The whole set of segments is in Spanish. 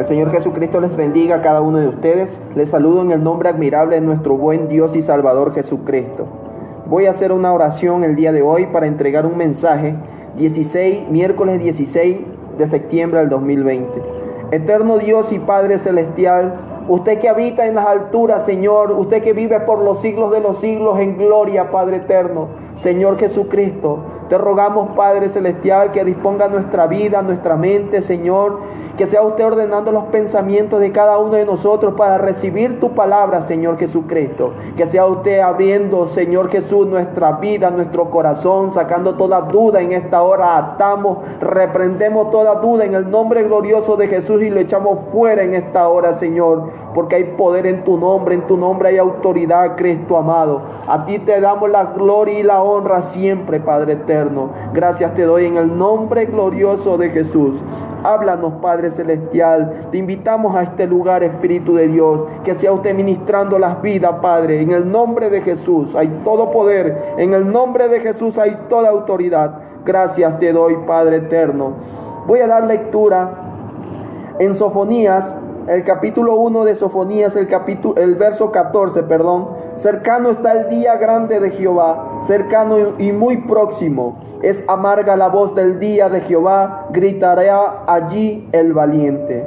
El Señor Jesucristo les bendiga a cada uno de ustedes. Les saludo en el nombre admirable de nuestro buen Dios y Salvador Jesucristo. Voy a hacer una oración el día de hoy para entregar un mensaje 16, miércoles 16 de septiembre del 2020. Eterno Dios y Padre Celestial, usted que habita en las alturas, Señor, usted que vive por los siglos de los siglos en gloria, Padre Eterno, Señor Jesucristo, te rogamos, Padre Celestial, que disponga nuestra vida, nuestra mente, Señor, que sea usted ordenando los pensamientos de cada uno de nosotros para recibir tu palabra, Señor Jesucristo. Que sea usted abriendo, Señor Jesús, nuestra vida, nuestro corazón, sacando toda duda en esta hora. Atamos, reprendemos toda duda en el nombre glorioso de Jesús y lo echamos fuera en esta hora, Señor. Porque hay poder en tu nombre, en tu nombre hay autoridad, Cristo amado. A ti te damos la gloria y la honra siempre, Padre eterno. Gracias te doy en el nombre glorioso de Jesús. Háblanos, Padre Celestial. Te invitamos a este lugar, Espíritu de Dios, que sea usted ministrando las vidas, Padre. En el nombre de Jesús hay todo poder. En el nombre de Jesús hay toda autoridad. Gracias te doy, Padre eterno. Voy a dar lectura en Sofonías, el capítulo 1 de Sofonías, el capítulo el verso 14, perdón. Cercano está el día grande de Jehová, cercano y muy próximo. Es amarga la voz del día de Jehová, gritará allí el valiente.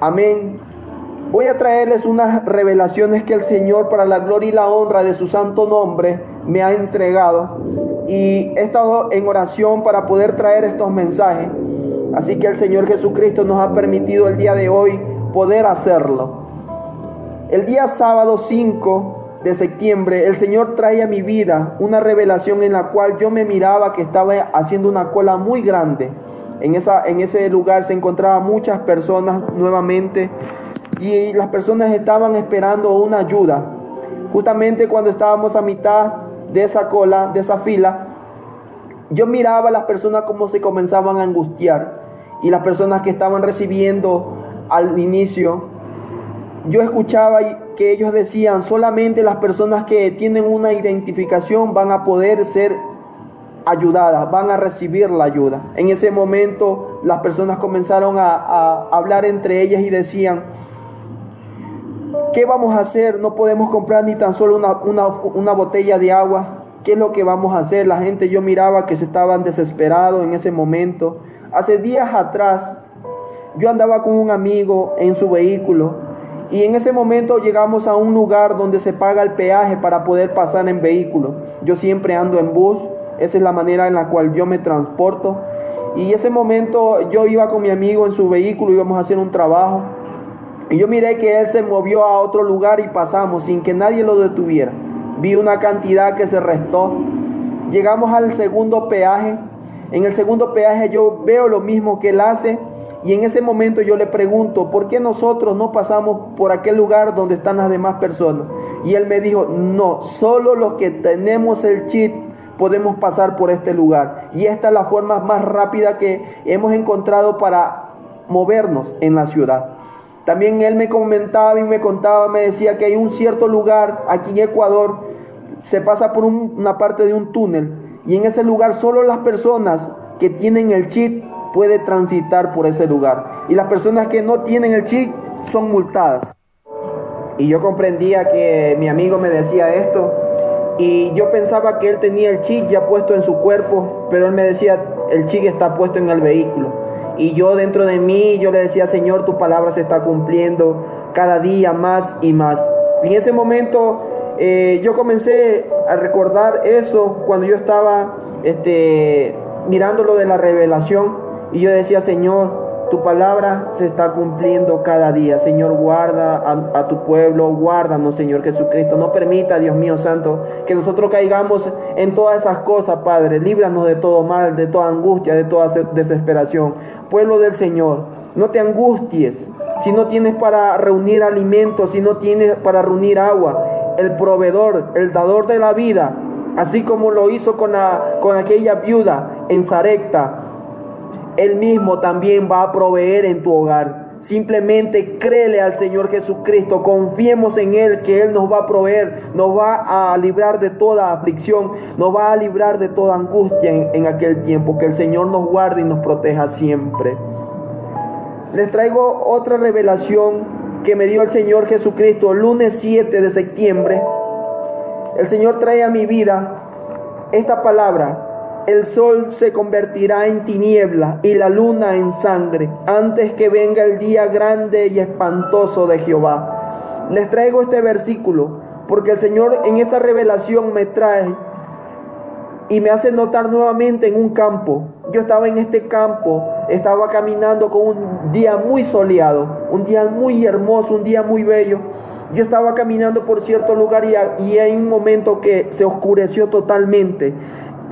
Amén. Voy a traerles unas revelaciones que el Señor, para la gloria y la honra de su santo nombre, me ha entregado. Y he estado en oración para poder traer estos mensajes. Así que el Señor Jesucristo nos ha permitido el día de hoy poder hacerlo. El día sábado 5 de septiembre, el Señor trae a mi vida una revelación en la cual yo me miraba que estaba haciendo una cola muy grande. En, esa, en ese lugar se encontraban muchas personas nuevamente y las personas estaban esperando una ayuda. Justamente cuando estábamos a mitad de esa cola, de esa fila, yo miraba a las personas como se comenzaban a angustiar y las personas que estaban recibiendo al inicio yo escuchaba que ellos decían, solamente las personas que tienen una identificación van a poder ser ayudadas, van a recibir la ayuda. En ese momento las personas comenzaron a, hablar entre ellas y decían, ¿qué vamos a hacer? No podemos comprar ni tan solo una, una botella de agua. ¿Qué es lo que vamos a hacer? La gente yo miraba que se estaban desesperados en ese momento. Hace días atrás yo andaba con un amigo en su vehículo y en ese momento llegamos a un lugar donde se paga el peaje para poder pasar en vehículo. Yo siempre ando en bus, esa es la manera en la cual yo me transporto. Y ese momento yo iba con mi amigo en su vehículo, íbamos a hacer un trabajo. Y yo miré que él se movió a otro lugar y pasamos sin que nadie lo detuviera. Vi una cantidad que se restó. Llegamos al segundo peaje. En el segundo peaje yo veo lo mismo que él hace y en ese momento yo le pregunto, ¿por qué nosotros no pasamos por aquel lugar donde están las demás personas? Y él me dijo, no, solo los que tenemos el chip podemos pasar por este lugar. Y esta es la forma más rápida que hemos encontrado para movernos en la ciudad. También él me comentaba y me contaba, me decía que hay un cierto lugar aquí en Ecuador, se pasa por una parte de un túnel y en ese lugar solo las personas que tienen el chip puede transitar por ese lugar. Y las personas que no tienen el chip son multadas. Y yo comprendía que mi amigo me decía esto. Y yo pensaba que él tenía el chip ya puesto en su cuerpo, pero él me decía, el chip está puesto en el vehículo. Y yo dentro de mí, yo le decía, Señor, tu palabra se está cumpliendo cada día más y más. Y en ese momento eh, yo comencé a recordar eso cuando yo estaba este, mirando lo de la revelación. Y yo decía, Señor, tu palabra se está cumpliendo cada día. Señor, guarda a, tu pueblo, guárdanos, Señor Jesucristo. No permita, Dios mío santo, que nosotros caigamos en todas esas cosas, Padre. Líbranos de todo mal, de toda angustia, de toda desesperación. Pueblo del Señor, no te angusties. Si no tienes para reunir alimentos, si no tienes para reunir agua, el proveedor, el dador de la vida, así como lo hizo con, la, con aquella viuda en Zarecta, él mismo también va a proveer en tu hogar. Simplemente créele al Señor Jesucristo, confiemos en Él, que Él nos va a proveer, nos va a librar de toda aflicción, nos va a librar de toda angustia en, aquel tiempo. Que el Señor nos guarde y nos proteja siempre. Les traigo otra revelación que me dio el Señor Jesucristo lunes 7 de septiembre. El Señor trae a mi vida esta palabra. El sol se convertirá en tiniebla y la luna en sangre antes que venga el día grande y espantoso de Jehová. Les traigo este versículo porque el Señor en esta revelación me trae y me hace notar nuevamente en un campo. Yo estaba en este campo, estaba caminando con un día muy soleado, un día muy hermoso, un día muy bello. Yo estaba caminando por cierto lugar y, y hay un momento que se oscureció totalmente,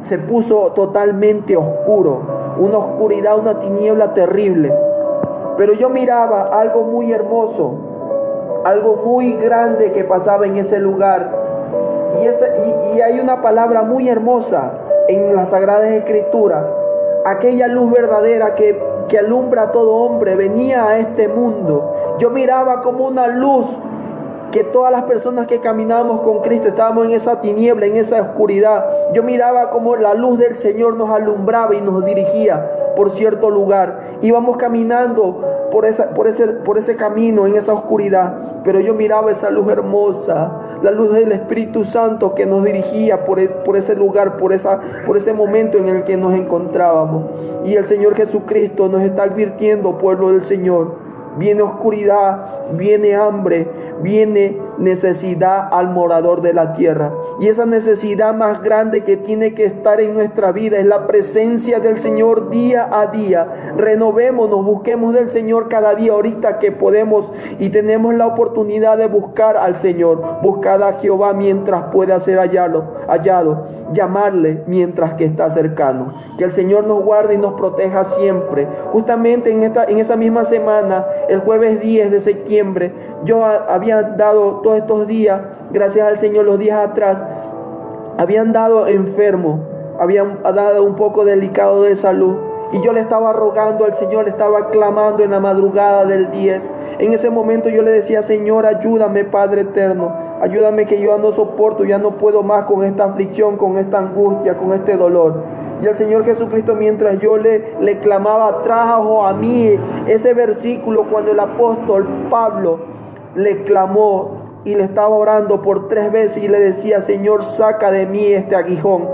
se puso totalmente oscuro, una oscuridad, una tiniebla terrible. Pero yo miraba algo muy hermoso, algo muy grande que pasaba en ese lugar y, y, hay una palabra muy hermosa en las Sagradas Escrituras. Aquella luz verdadera que, que alumbra a todo hombre venía a este mundo. Yo miraba como una luz que todas las personas que caminábamos con Cristo estábamos en esa tiniebla, en esa oscuridad. Yo miraba como la luz del Señor nos alumbraba y nos dirigía por cierto lugar. Íbamos caminando por ese camino, en esa oscuridad, pero yo miraba esa luz hermosa, la luz del Espíritu Santo que nos dirigía por, e, por ese lugar, por, esa, por ese momento en el que nos encontrábamos. Y el Señor Jesucristo nos está advirtiendo, pueblo del Señor, viene oscuridad, viene hambre, viene necesidad al morador de la tierra. Y esa necesidad más grande que tiene que estar en nuestra vida es la presencia del Señor día a día. Renovémonos, busquemos del Señor cada día ahorita que podemos y tenemos la oportunidad de buscar al Señor. Buscad a Jehová mientras pueda ser hallado, hallado. Llamarle mientras que está cercano. Que el Señor nos guarde y nos proteja siempre. Justamente en, esta, en esa misma semana, el jueves 10 de septiembre, yo había dado todos estos días, gracias al Señor, los días atrás, habían dado enfermo, habían dado un poco delicado de salud. Y yo le estaba rogando al Señor, le estaba clamando en la madrugada del 10. En ese momento yo le decía, Señor, ayúdame, Padre eterno. Ayúdame que yo no soporto, ya no puedo más con esta aflicción, con esta angustia, con este dolor. Y el Señor Jesucristo, mientras yo le, le clamaba, trajo a mí ese versículo cuando el apóstol Pablo le clamó y le estaba orando por tres veces y le decía, Señor, saca de mí este aguijón.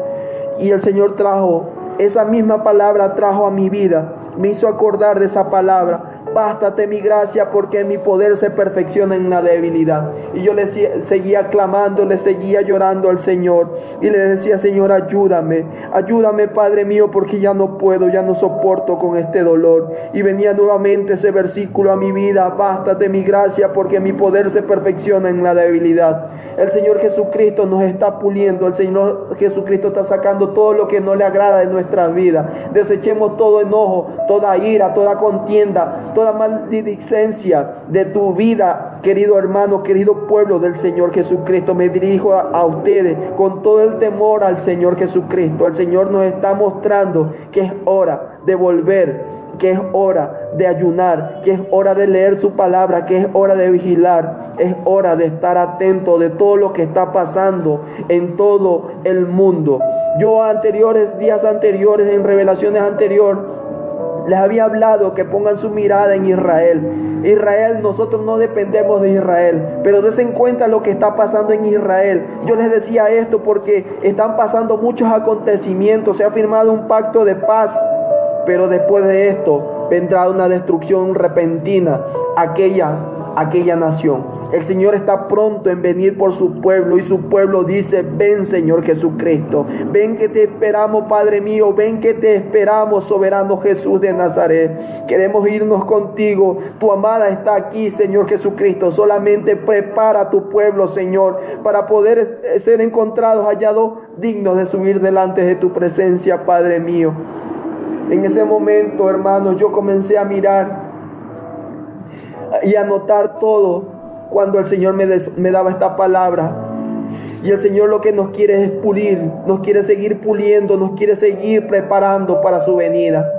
Y el Señor trajo, esa misma palabra trajo a mi vida, me hizo acordar de esa palabra bástate mi gracia porque mi poder se perfecciona en la debilidad. Y yo le seguía clamando, le seguía llorando al Señor y le decía, Señor, ayúdame, ayúdame Padre mío porque ya no puedo, ya no soporto con este dolor. Y venía nuevamente ese versículo a mi vida, bástate mi gracia porque mi poder se perfecciona en la debilidad. El Señor Jesucristo nos está puliendo, el Señor Jesucristo está sacando todo lo que no le agrada de nuestra vida. Desechemos todo enojo, toda ira, toda contienda, toda maldicencia de tu vida, querido hermano, querido pueblo del Señor Jesucristo. Me dirijo a, a, ustedes con todo el temor al Señor Jesucristo. El Señor nos está mostrando que es hora de volver que es hora de ayunar, que es hora de leer su palabra, que es hora de vigilar, es hora de estar atento de todo lo que está pasando en todo el mundo. Yo anteriores, días anteriores, en revelaciones anteriores, les había hablado que pongan su mirada en Israel. Israel, nosotros no dependemos de Israel, pero desen cuenta lo que está pasando en Israel. Yo les decía esto porque están pasando muchos acontecimientos, se ha firmado un pacto de paz, pero después de esto vendrá una destrucción repentina aquellas, aquella nación. El Señor está pronto en venir por su pueblo y su pueblo dice, ven Señor Jesucristo, ven que te esperamos Padre mío, ven que te esperamos soberano Jesús de Nazaret. Queremos irnos contigo, tu amada está aquí Señor Jesucristo, solamente prepara tu pueblo Señor para poder ser encontrados, hallados dignos de subir delante de tu presencia Padre mío. En ese momento hermano yo comencé a mirar y a notar todo cuando el Señor me, me daba esta palabra. Y el Señor lo que nos quiere es pulir, nos quiere seguir puliendo, nos quiere seguir preparando para su venida.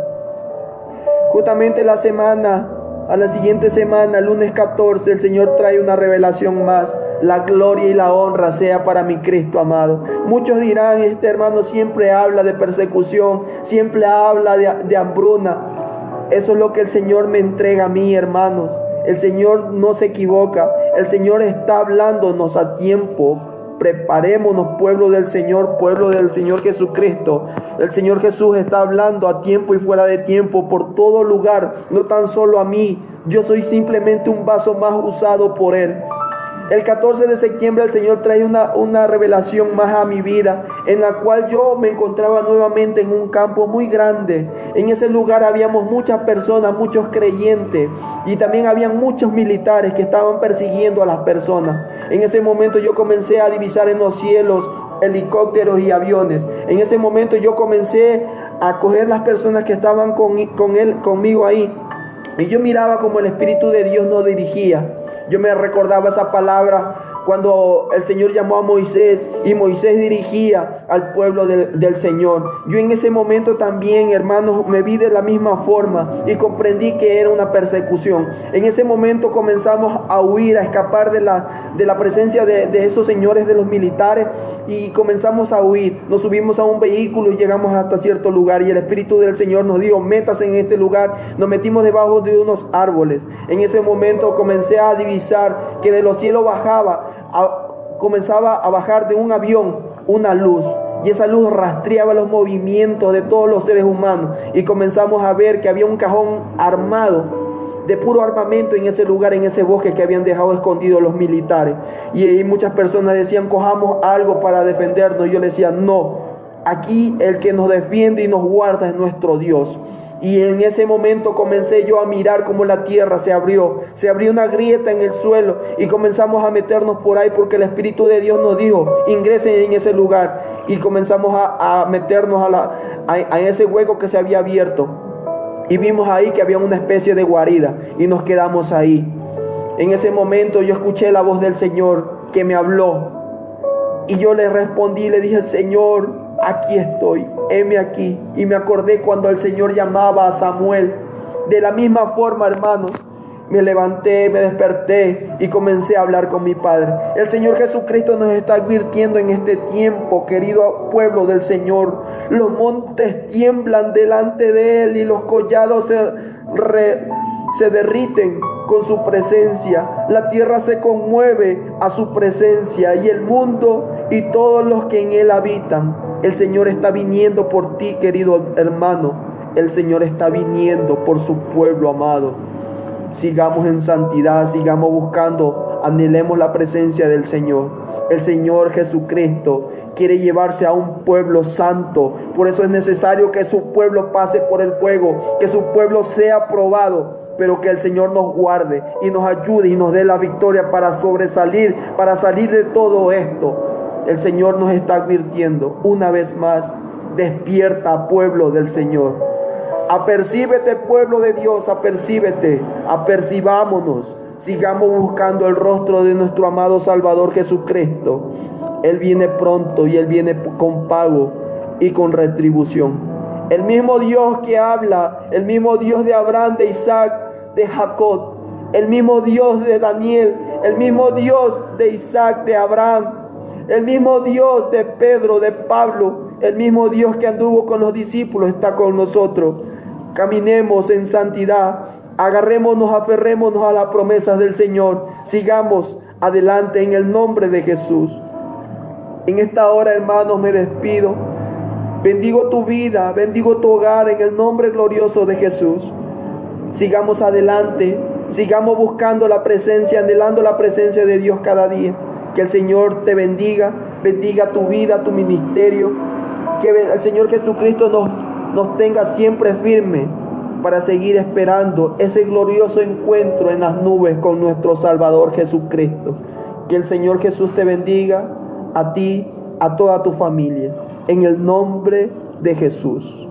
Justamente la semana, a la siguiente semana, lunes 14, el Señor trae una revelación más. La gloria y la honra sea para mi Cristo amado. Muchos dirán, este hermano siempre habla de persecución, siempre habla de, de hambruna. Eso es lo que el Señor me entrega a mí, hermanos. El Señor no se equivoca. El Señor está hablándonos a tiempo. Preparémonos, pueblo del Señor, pueblo del Señor Jesucristo. El Señor Jesús está hablando a tiempo y fuera de tiempo, por todo lugar, no tan solo a mí. Yo soy simplemente un vaso más usado por Él. El 14 de septiembre el Señor trae una, una revelación más a mi vida, en la cual yo me encontraba nuevamente en un campo muy grande. En ese lugar habíamos muchas personas, muchos creyentes, y también habían muchos militares que estaban persiguiendo a las personas. En ese momento yo comencé a divisar en los cielos helicópteros y aviones. En ese momento yo comencé a coger las personas que estaban con, con él, conmigo ahí. Y yo miraba como el Espíritu de Dios nos dirigía. Yo me recordaba esa palabra cuando el Señor llamó a Moisés y Moisés dirigía al pueblo del, Señor. Yo en ese momento también, hermanos, me vi de la misma forma y comprendí que era una persecución. En ese momento comenzamos a huir, a escapar de la, de la presencia de, de esos señores de los militares y comenzamos a huir. Nos subimos a un vehículo y llegamos hasta cierto lugar y el Espíritu del Señor nos dijo, métase en este lugar. Nos metimos debajo de unos árboles. En ese momento comencé a divisar que de los cielos bajaba comenzaba a bajar de un avión una luz. Y esa luz rastreaba los movimientos de todos los seres humanos. Y comenzamos a ver que había un cajón armado de puro armamento en ese lugar, en ese bosque que habían dejado escondidos los militares. Y ahí muchas personas decían, cojamos algo para defendernos. Y yo le decía, no, aquí el que nos defiende y nos guarda es nuestro Dios. Y en ese momento comencé yo a mirar cómo la tierra se abrió. Se abrió una grieta en el suelo y comenzamos a meternos por ahí porque el Espíritu de Dios nos dijo, ingresen en ese lugar. Y comenzamos a, meternos a, la, a ese hueco que se había abierto. Y vimos ahí que había una especie de guarida y nos quedamos ahí. En ese momento yo escuché la voz del Señor que me habló. Y yo le respondí, le dije, Señor, aquí estoy, heme aquí. Y me acordé cuando el Señor llamaba a Samuel. De la misma forma, hermanos, me levanté, me desperté y comencé a hablar con mi Padre. El Señor Jesucristo nos está advirtiendo en este tiempo, querido pueblo del Señor. Los montes tiemblan delante de Él y los collados se, se derriten con su presencia. La tierra se conmueve a su presencia y el mundo y todos los que en él habitan. El Señor está viniendo por ti, querido hermano. El Señor está viniendo por su pueblo amado. Sigamos en santidad, sigamos buscando, anhelemos la presencia del Señor. El Señor Jesucristo quiere llevarse a un pueblo santo. Por eso es necesario que su pueblo pase por el fuego, que su pueblo sea probado pero que el Señor nos guarde y nos ayude y nos dé la victoria para sobresalir, para salir de todo esto. El Señor nos está advirtiendo una vez más, despierta pueblo del Señor. Apercíbete pueblo de Dios, apercíbete, apercibámonos, sigamos buscando el rostro de nuestro amado Salvador Jesucristo. Él viene pronto y Él viene con pago y con retribución. El mismo Dios que habla, el mismo Dios de Abraham, de Isaac, de Jacob, el mismo Dios de Daniel, el mismo Dios de Isaac, de Abraham, el mismo Dios de Pedro, de Pablo, el mismo Dios que anduvo con los discípulos está con nosotros. Caminemos en santidad, agarrémonos, aferrémonos a las promesas del Señor, sigamos adelante en el nombre de Jesús. En esta hora, hermanos, me despido. Bendigo tu vida, bendigo tu hogar en el nombre glorioso de Jesús sigamos adelante, sigamos buscando la presencia, anhelando la presencia de Dios cada día. Que el Señor te bendiga, bendiga tu vida, tu ministerio. Que el Señor Jesucristo nos, nos tenga siempre firme para seguir esperando ese glorioso encuentro en las nubes con nuestro Salvador Jesucristo. Que el Señor Jesús te bendiga a ti, a toda tu familia, en el nombre de Jesús.